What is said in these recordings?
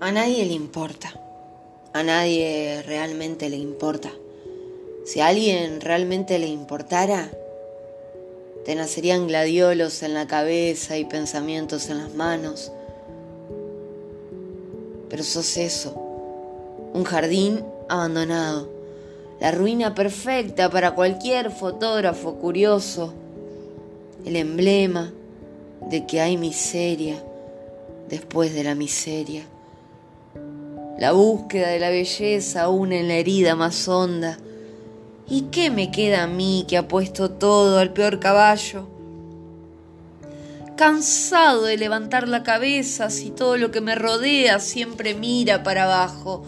A nadie le importa. A nadie realmente le importa. Si a alguien realmente le importara, te nacerían gladiolos en la cabeza y pensamientos en las manos. Pero sos eso, un jardín abandonado, la ruina perfecta para cualquier fotógrafo curioso, el emblema de que hay miseria después de la miseria. La búsqueda de la belleza aún en la herida más honda. ¿Y qué me queda a mí que ha puesto todo al peor caballo? Cansado de levantar la cabeza si todo lo que me rodea siempre mira para abajo.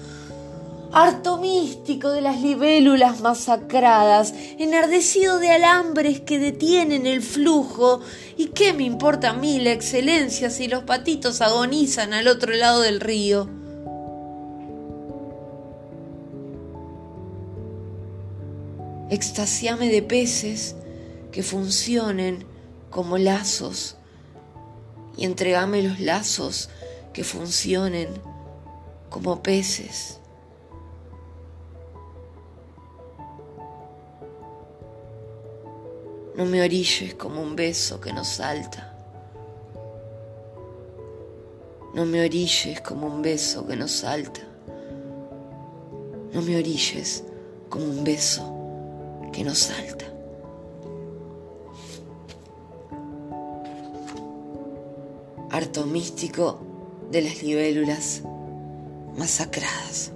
Harto místico de las libélulas masacradas, enardecido de alambres que detienen el flujo. ¿Y qué me importa a mí la excelencia si los patitos agonizan al otro lado del río? Extasiame de peces que funcionen como lazos y entregame los lazos que funcionen como peces. No me orilles como un beso que no salta. No me orilles como un beso que no salta. No me orilles como un beso que nos salta. Harto místico de las libélulas masacradas.